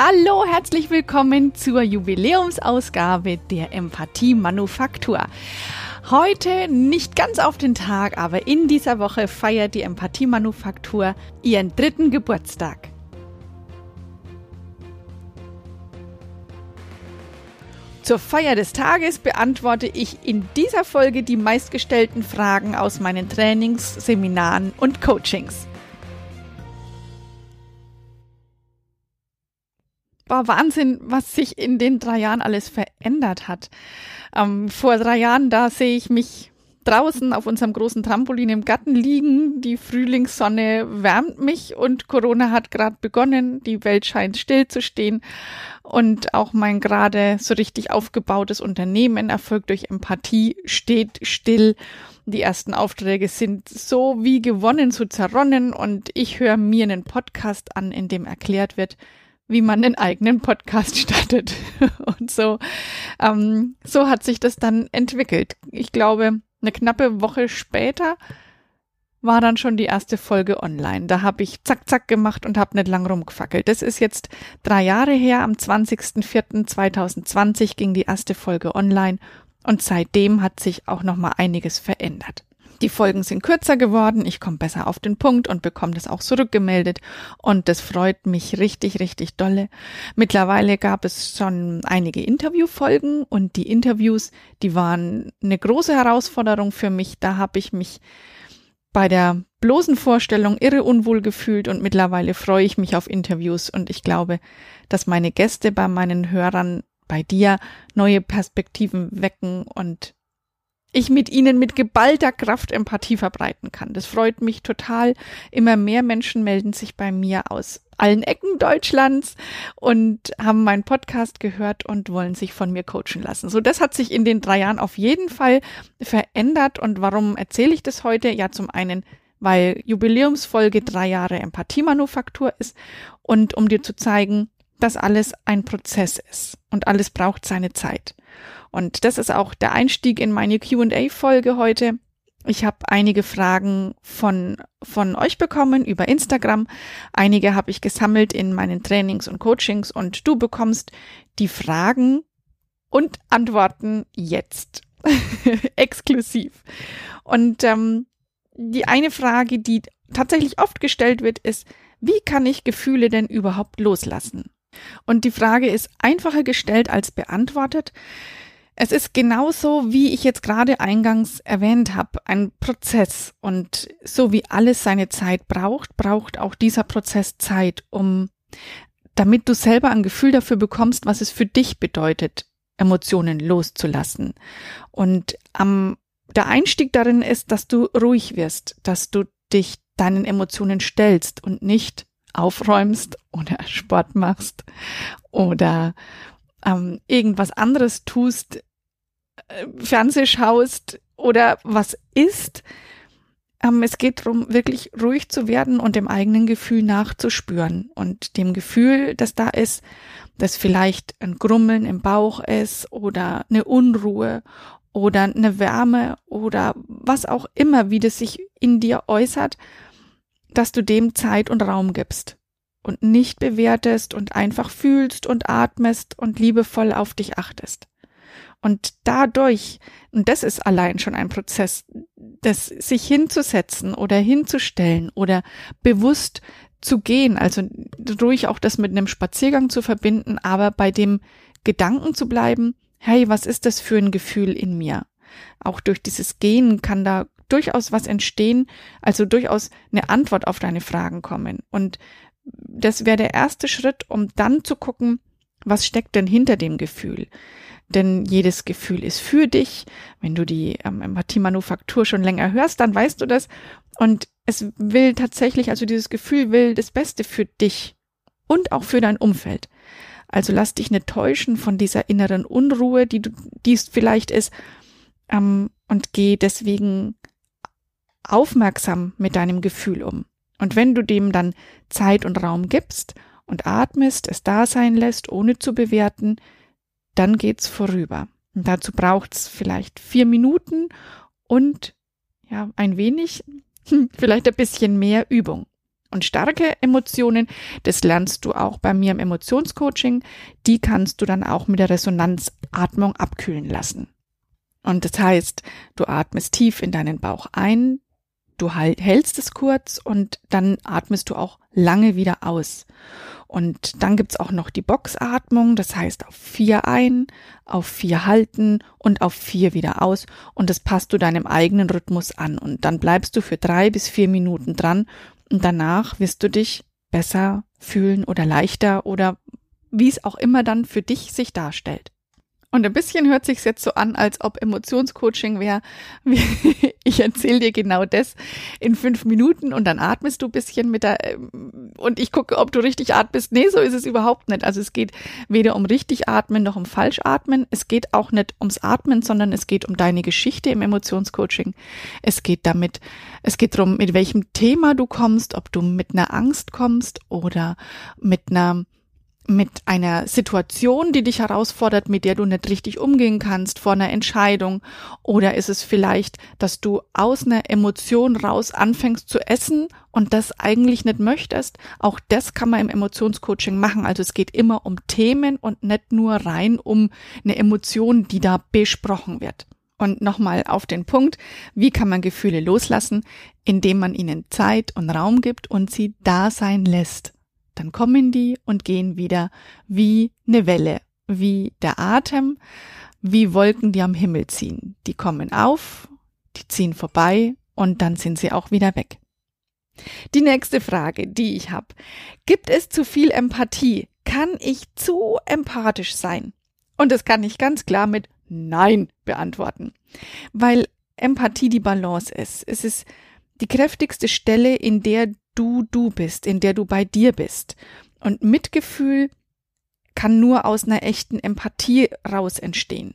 Hallo, herzlich willkommen zur Jubiläumsausgabe der Empathie Manufaktur. Heute nicht ganz auf den Tag, aber in dieser Woche feiert die Empathie Manufaktur ihren dritten Geburtstag. Zur Feier des Tages beantworte ich in dieser Folge die meistgestellten Fragen aus meinen Trainings, Seminaren und Coachings. War Wahnsinn, was sich in den drei Jahren alles verändert hat. Ähm, vor drei Jahren, da sehe ich mich draußen auf unserem großen Trampolin im Garten liegen. Die Frühlingssonne wärmt mich und Corona hat gerade begonnen. Die Welt scheint still zu stehen. Und auch mein gerade so richtig aufgebautes Unternehmen, Erfolg durch Empathie, steht still. Die ersten Aufträge sind so wie gewonnen, so zerronnen. Und ich höre mir einen Podcast an, in dem erklärt wird, wie man einen eigenen Podcast startet. Und so, ähm, so hat sich das dann entwickelt. Ich glaube, eine knappe Woche später war dann schon die erste Folge online. Da habe ich zack, zack gemacht und habe nicht lang rumgefackelt. Das ist jetzt drei Jahre her. Am 20.04.2020 ging die erste Folge online und seitdem hat sich auch noch mal einiges verändert. Die Folgen sind kürzer geworden, ich komme besser auf den Punkt und bekomme das auch zurückgemeldet und das freut mich richtig, richtig dolle. Mittlerweile gab es schon einige Interviewfolgen und die Interviews, die waren eine große Herausforderung für mich. Da habe ich mich bei der bloßen Vorstellung irre unwohl gefühlt und mittlerweile freue ich mich auf Interviews und ich glaube, dass meine Gäste bei meinen Hörern bei dir neue Perspektiven wecken und ich mit ihnen mit geballter Kraft Empathie verbreiten kann. Das freut mich total. Immer mehr Menschen melden sich bei mir aus allen Ecken Deutschlands und haben meinen Podcast gehört und wollen sich von mir coachen lassen. So, das hat sich in den drei Jahren auf jeden Fall verändert. Und warum erzähle ich das heute? Ja, zum einen, weil Jubiläumsfolge drei Jahre Empathiemanufaktur ist und um dir zu zeigen, dass alles ein Prozess ist und alles braucht seine Zeit. Und das ist auch der Einstieg in meine QA-Folge heute. Ich habe einige Fragen von, von euch bekommen über Instagram. Einige habe ich gesammelt in meinen Trainings und Coachings und du bekommst die Fragen und Antworten jetzt. Exklusiv. Und ähm, die eine Frage, die tatsächlich oft gestellt wird, ist, wie kann ich Gefühle denn überhaupt loslassen? Und die Frage ist einfacher gestellt als beantwortet. Es ist genauso, wie ich jetzt gerade eingangs erwähnt habe, ein Prozess. Und so wie alles seine Zeit braucht, braucht auch dieser Prozess Zeit, um, damit du selber ein Gefühl dafür bekommst, was es für dich bedeutet, Emotionen loszulassen. Und am, der Einstieg darin ist, dass du ruhig wirst, dass du dich deinen Emotionen stellst und nicht aufräumst oder Sport machst oder ähm, irgendwas anderes tust, Fernseh schaust oder was isst. Ähm, es geht darum, wirklich ruhig zu werden und dem eigenen Gefühl nachzuspüren und dem Gefühl, das da ist, dass vielleicht ein Grummeln im Bauch ist oder eine Unruhe oder eine Wärme oder was auch immer, wie das sich in dir äußert, dass du dem Zeit und Raum gibst und nicht bewertest und einfach fühlst und atmest und liebevoll auf dich achtest. Und dadurch, und das ist allein schon ein Prozess, das sich hinzusetzen oder hinzustellen oder bewusst zu gehen, also ruhig auch das mit einem Spaziergang zu verbinden, aber bei dem Gedanken zu bleiben, hey, was ist das für ein Gefühl in mir? Auch durch dieses Gehen kann da durchaus was entstehen, also durchaus eine Antwort auf deine Fragen kommen. Und das wäre der erste Schritt, um dann zu gucken, was steckt denn hinter dem Gefühl? denn jedes Gefühl ist für dich. Wenn du die ähm, Empathie-Manufaktur schon länger hörst, dann weißt du das. Und es will tatsächlich, also dieses Gefühl will das Beste für dich und auch für dein Umfeld. Also lass dich nicht täuschen von dieser inneren Unruhe, die du, die es vielleicht ist, ähm, und geh deswegen aufmerksam mit deinem Gefühl um. Und wenn du dem dann Zeit und Raum gibst und atmest, es da sein lässt, ohne zu bewerten, dann geht's vorüber. Und dazu braucht's vielleicht vier Minuten und ja, ein wenig, vielleicht ein bisschen mehr Übung. Und starke Emotionen, das lernst du auch bei mir im Emotionscoaching, die kannst du dann auch mit der Resonanzatmung abkühlen lassen. Und das heißt, du atmest tief in deinen Bauch ein, du halt, hältst es kurz und dann atmest du auch lange wieder aus. Und dann gibt's auch noch die Boxatmung, das heißt auf vier ein, auf vier halten und auf vier wieder aus. Und das passt du deinem eigenen Rhythmus an. Und dann bleibst du für drei bis vier Minuten dran und danach wirst du dich besser fühlen oder leichter oder wie es auch immer dann für dich sich darstellt. Und ein bisschen hört sich jetzt so an, als ob Emotionscoaching wäre. Ich erzähle dir genau das in fünf Minuten und dann atmest du ein bisschen mit der ähm, und ich gucke, ob du richtig atmest. Nee, so ist es überhaupt nicht. Also es geht weder um richtig atmen noch um falsch atmen. Es geht auch nicht ums Atmen, sondern es geht um deine Geschichte im Emotionscoaching. Es geht damit, es geht darum, mit welchem Thema du kommst, ob du mit einer Angst kommst oder mit einer mit einer Situation, die dich herausfordert, mit der du nicht richtig umgehen kannst, vor einer Entscheidung? Oder ist es vielleicht, dass du aus einer Emotion raus anfängst zu essen und das eigentlich nicht möchtest? Auch das kann man im Emotionscoaching machen. Also es geht immer um Themen und nicht nur rein um eine Emotion, die da besprochen wird. Und nochmal auf den Punkt, wie kann man Gefühle loslassen, indem man ihnen Zeit und Raum gibt und sie da sein lässt dann kommen die und gehen wieder wie eine Welle, wie der Atem, wie Wolken, die am Himmel ziehen. Die kommen auf, die ziehen vorbei und dann sind sie auch wieder weg. Die nächste Frage, die ich habe. Gibt es zu viel Empathie? Kann ich zu empathisch sein? Und das kann ich ganz klar mit Nein beantworten. Weil Empathie die Balance ist. Es ist die kräftigste Stelle, in der du du bist, in der du bei dir bist. Und Mitgefühl kann nur aus einer echten Empathie raus entstehen.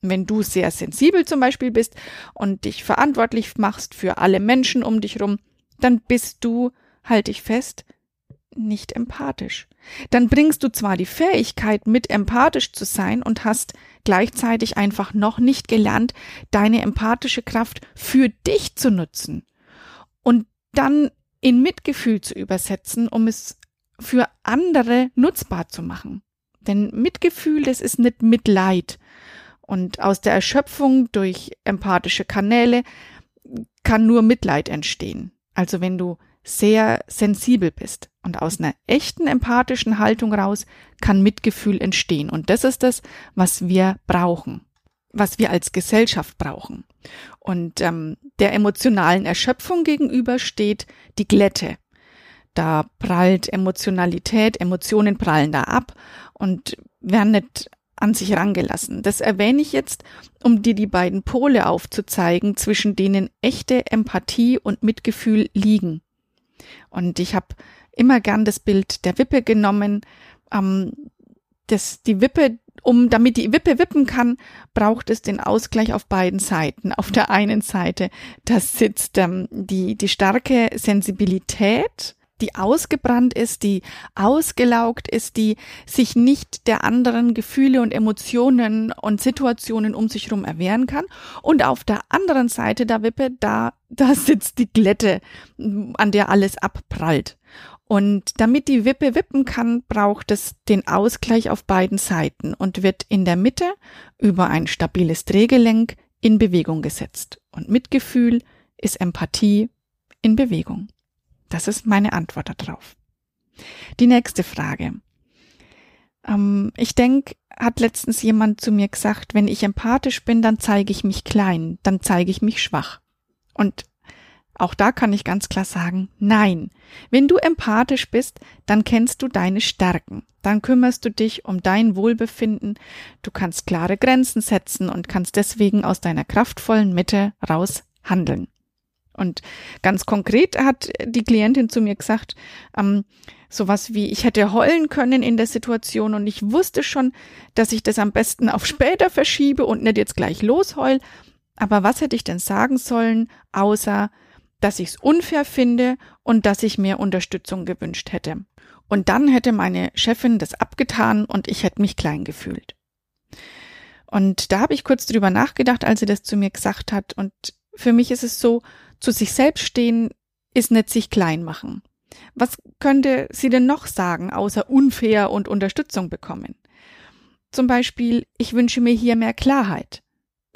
Wenn du sehr sensibel zum Beispiel bist und dich verantwortlich machst für alle Menschen um dich rum, dann bist du, halte ich fest, nicht empathisch. Dann bringst du zwar die Fähigkeit mit empathisch zu sein und hast gleichzeitig einfach noch nicht gelernt, deine empathische Kraft für dich zu nutzen. Und dann in Mitgefühl zu übersetzen, um es für andere nutzbar zu machen. Denn Mitgefühl, das ist nicht Mitleid. Und aus der Erschöpfung durch empathische Kanäle kann nur Mitleid entstehen. Also wenn du sehr sensibel bist. Und aus einer echten empathischen Haltung raus kann Mitgefühl entstehen. Und das ist das, was wir brauchen was wir als Gesellschaft brauchen. Und ähm, der emotionalen Erschöpfung gegenüber steht die Glätte. Da prallt Emotionalität, Emotionen prallen da ab und werden nicht an sich rangelassen. Das erwähne ich jetzt, um dir die beiden Pole aufzuzeigen, zwischen denen echte Empathie und Mitgefühl liegen. Und ich habe immer gern das Bild der Wippe genommen. Ähm, das, die Wippe, um, damit die Wippe wippen kann, braucht es den Ausgleich auf beiden Seiten. Auf der einen Seite, da sitzt ähm, die, die starke Sensibilität, die ausgebrannt ist, die ausgelaugt ist, die sich nicht der anderen Gefühle und Emotionen und Situationen um sich herum erwehren kann. Und auf der anderen Seite der Wippe, da, da sitzt die Glätte, an der alles abprallt. Und damit die Wippe wippen kann, braucht es den Ausgleich auf beiden Seiten und wird in der Mitte über ein stabiles Drehgelenk in Bewegung gesetzt. Und Mitgefühl ist Empathie in Bewegung. Das ist meine Antwort darauf. Die nächste Frage. Ähm, ich denke, hat letztens jemand zu mir gesagt, wenn ich empathisch bin, dann zeige ich mich klein, dann zeige ich mich schwach. Und auch da kann ich ganz klar sagen, nein. Wenn du empathisch bist, dann kennst du deine Stärken. Dann kümmerst du dich um dein Wohlbefinden. Du kannst klare Grenzen setzen und kannst deswegen aus deiner kraftvollen Mitte raus handeln. Und ganz konkret hat die Klientin zu mir gesagt, ähm, sowas wie, ich hätte heulen können in der Situation und ich wusste schon, dass ich das am besten auf später verschiebe und nicht jetzt gleich losheul. Aber was hätte ich denn sagen sollen, außer, dass ich es unfair finde und dass ich mehr Unterstützung gewünscht hätte. Und dann hätte meine Chefin das abgetan und ich hätte mich klein gefühlt. Und da habe ich kurz drüber nachgedacht, als sie das zu mir gesagt hat. Und für mich ist es so, zu sich selbst stehen ist nicht sich klein machen. Was könnte sie denn noch sagen, außer unfair und Unterstützung bekommen? Zum Beispiel, ich wünsche mir hier mehr Klarheit.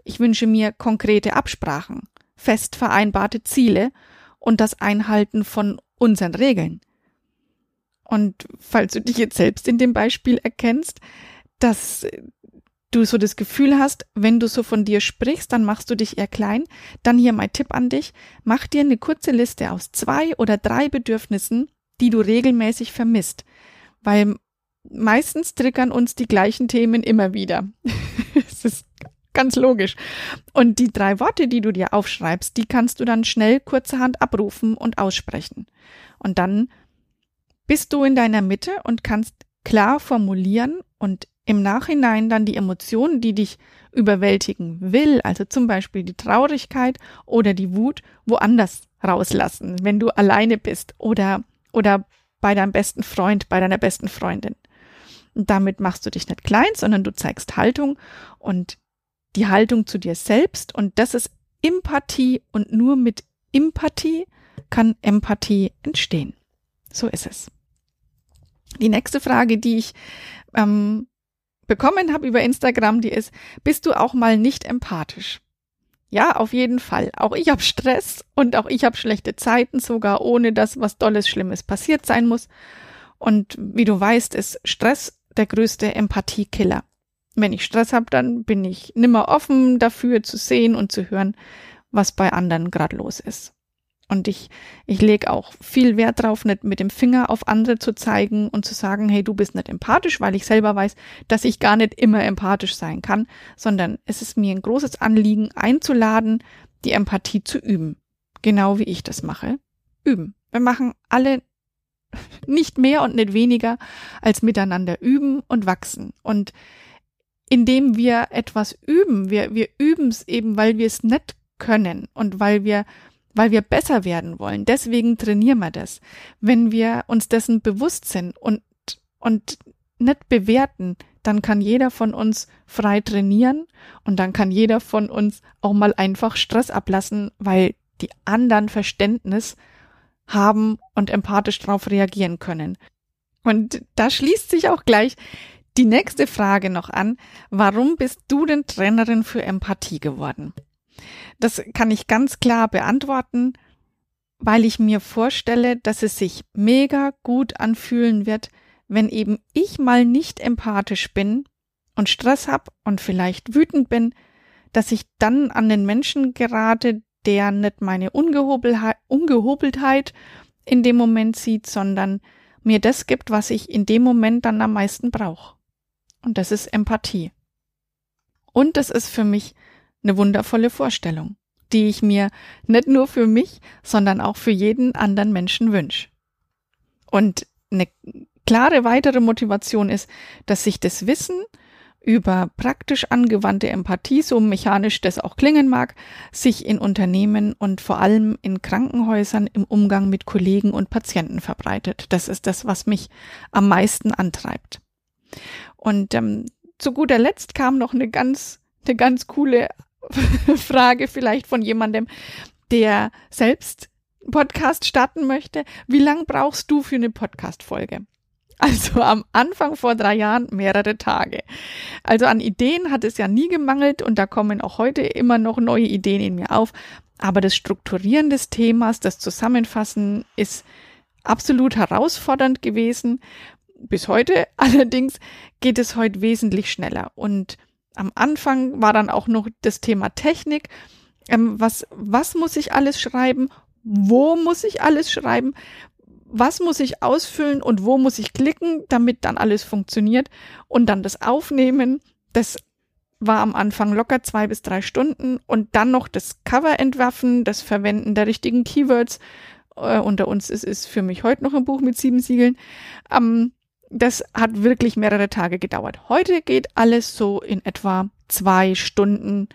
Ich wünsche mir konkrete Absprachen, fest vereinbarte Ziele und das Einhalten von unseren Regeln. Und falls du dich jetzt selbst in dem Beispiel erkennst, dass du so das Gefühl hast, wenn du so von dir sprichst, dann machst du dich eher klein, dann hier mein Tipp an dich, mach dir eine kurze Liste aus zwei oder drei Bedürfnissen, die du regelmäßig vermisst, weil meistens triggern uns die gleichen Themen immer wieder. Es ist ganz logisch. Und die drei Worte, die du dir aufschreibst, die kannst du dann schnell kurzerhand abrufen und aussprechen. Und dann bist du in deiner Mitte und kannst klar formulieren und im Nachhinein dann die Emotionen, die dich überwältigen will, also zum Beispiel die Traurigkeit oder die Wut, woanders rauslassen, wenn du alleine bist oder, oder bei deinem besten Freund, bei deiner besten Freundin. Und damit machst du dich nicht klein, sondern du zeigst Haltung und die Haltung zu dir selbst und das ist Empathie und nur mit Empathie kann Empathie entstehen. So ist es. Die nächste Frage, die ich ähm, bekommen habe über Instagram, die ist, bist du auch mal nicht empathisch? Ja, auf jeden Fall. Auch ich habe Stress und auch ich habe schlechte Zeiten, sogar ohne dass was Dolles, Schlimmes passiert sein muss. Und wie du weißt, ist Stress der größte Empathiekiller. Wenn ich Stress habe, dann bin ich nimmer offen dafür zu sehen und zu hören, was bei anderen gerade los ist. Und ich, ich lege auch viel Wert drauf, nicht mit dem Finger auf andere zu zeigen und zu sagen, hey, du bist nicht empathisch, weil ich selber weiß, dass ich gar nicht immer empathisch sein kann, sondern es ist mir ein großes Anliegen, einzuladen, die Empathie zu üben. Genau wie ich das mache. Üben. Wir machen alle nicht mehr und nicht weniger als miteinander üben und wachsen. Und indem wir etwas üben, wir, wir üben es eben, weil wir es nicht können und weil wir weil wir besser werden wollen. Deswegen trainieren wir das. Wenn wir uns dessen bewusst sind und, und nicht bewerten, dann kann jeder von uns frei trainieren und dann kann jeder von uns auch mal einfach Stress ablassen, weil die anderen Verständnis haben und empathisch darauf reagieren können. Und da schließt sich auch gleich die nächste Frage noch an. Warum bist du denn Trainerin für Empathie geworden? Das kann ich ganz klar beantworten, weil ich mir vorstelle, dass es sich mega gut anfühlen wird, wenn eben ich mal nicht empathisch bin und Stress habe und vielleicht wütend bin, dass ich dann an den Menschen gerate, der nicht meine Ungehobeltheit in dem Moment sieht, sondern mir das gibt, was ich in dem Moment dann am meisten brauche. Und das ist Empathie. Und das ist für mich eine wundervolle Vorstellung, die ich mir nicht nur für mich, sondern auch für jeden anderen Menschen wünsche. Und eine klare weitere Motivation ist, dass sich das Wissen über praktisch angewandte Empathie, so mechanisch das auch klingen mag, sich in Unternehmen und vor allem in Krankenhäusern im Umgang mit Kollegen und Patienten verbreitet. Das ist das, was mich am meisten antreibt. Und ähm, zu guter Letzt kam noch eine ganz, eine ganz coole Frage vielleicht von jemandem, der selbst Podcast starten möchte. Wie lang brauchst du für eine Podcast-Folge? Also am Anfang vor drei Jahren mehrere Tage. Also an Ideen hat es ja nie gemangelt und da kommen auch heute immer noch neue Ideen in mir auf. Aber das Strukturieren des Themas, das Zusammenfassen ist absolut herausfordernd gewesen. Bis heute allerdings geht es heute wesentlich schneller und am Anfang war dann auch noch das Thema Technik. Ähm, was, was muss ich alles schreiben? Wo muss ich alles schreiben? Was muss ich ausfüllen und wo muss ich klicken, damit dann alles funktioniert? Und dann das Aufnehmen, das war am Anfang locker zwei bis drei Stunden und dann noch das Cover entwerfen, das Verwenden der richtigen Keywords. Äh, unter uns ist es für mich heute noch ein Buch mit sieben Siegeln. Ähm, das hat wirklich mehrere Tage gedauert. Heute geht alles so in etwa zwei Stunden,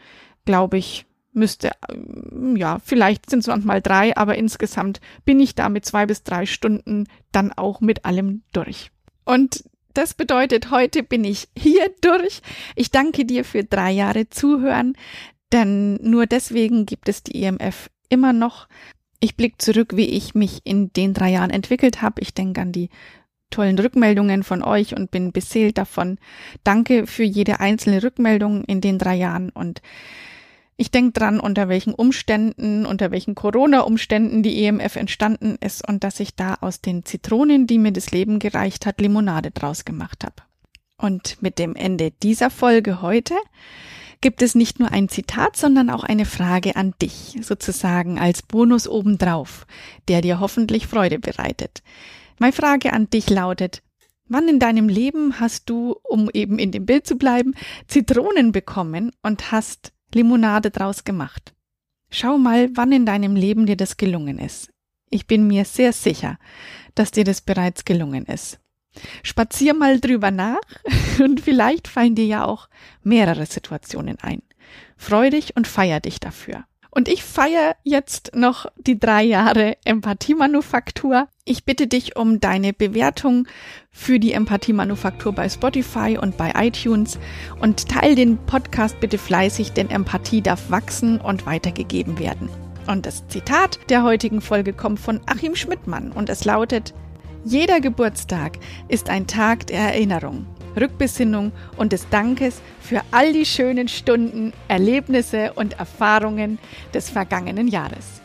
glaube ich, müsste, ähm, ja, vielleicht sind es manchmal drei, aber insgesamt bin ich da mit zwei bis drei Stunden dann auch mit allem durch. Und das bedeutet, heute bin ich hier durch. Ich danke dir für drei Jahre Zuhören, denn nur deswegen gibt es die EMF immer noch. Ich blicke zurück, wie ich mich in den drei Jahren entwickelt habe. Ich denke an die tollen Rückmeldungen von euch und bin beseelt davon. Danke für jede einzelne Rückmeldung in den drei Jahren und ich denke dran, unter welchen Umständen, unter welchen Corona-Umständen die EMF entstanden ist und dass ich da aus den Zitronen, die mir das Leben gereicht hat, Limonade draus gemacht habe. Und mit dem Ende dieser Folge heute gibt es nicht nur ein Zitat, sondern auch eine Frage an dich, sozusagen als Bonus obendrauf, der dir hoffentlich Freude bereitet. Meine Frage an dich lautet, wann in deinem Leben hast du, um eben in dem Bild zu bleiben, Zitronen bekommen und hast Limonade draus gemacht. Schau mal, wann in deinem Leben dir das gelungen ist. Ich bin mir sehr sicher, dass dir das bereits gelungen ist. Spazier mal drüber nach und vielleicht fallen dir ja auch mehrere Situationen ein. Freu dich und feier dich dafür. Und ich feiere jetzt noch die drei Jahre Empathiemanufaktur. Ich bitte dich um deine Bewertung für die Empathiemanufaktur bei Spotify und bei iTunes und teil den Podcast bitte fleißig, denn Empathie darf wachsen und weitergegeben werden. Und das Zitat der heutigen Folge kommt von Achim Schmidtmann und es lautet, jeder Geburtstag ist ein Tag der Erinnerung. Rückbesinnung und des Dankes für all die schönen Stunden, Erlebnisse und Erfahrungen des vergangenen Jahres.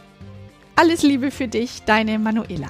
Alles Liebe für dich, deine Manuela.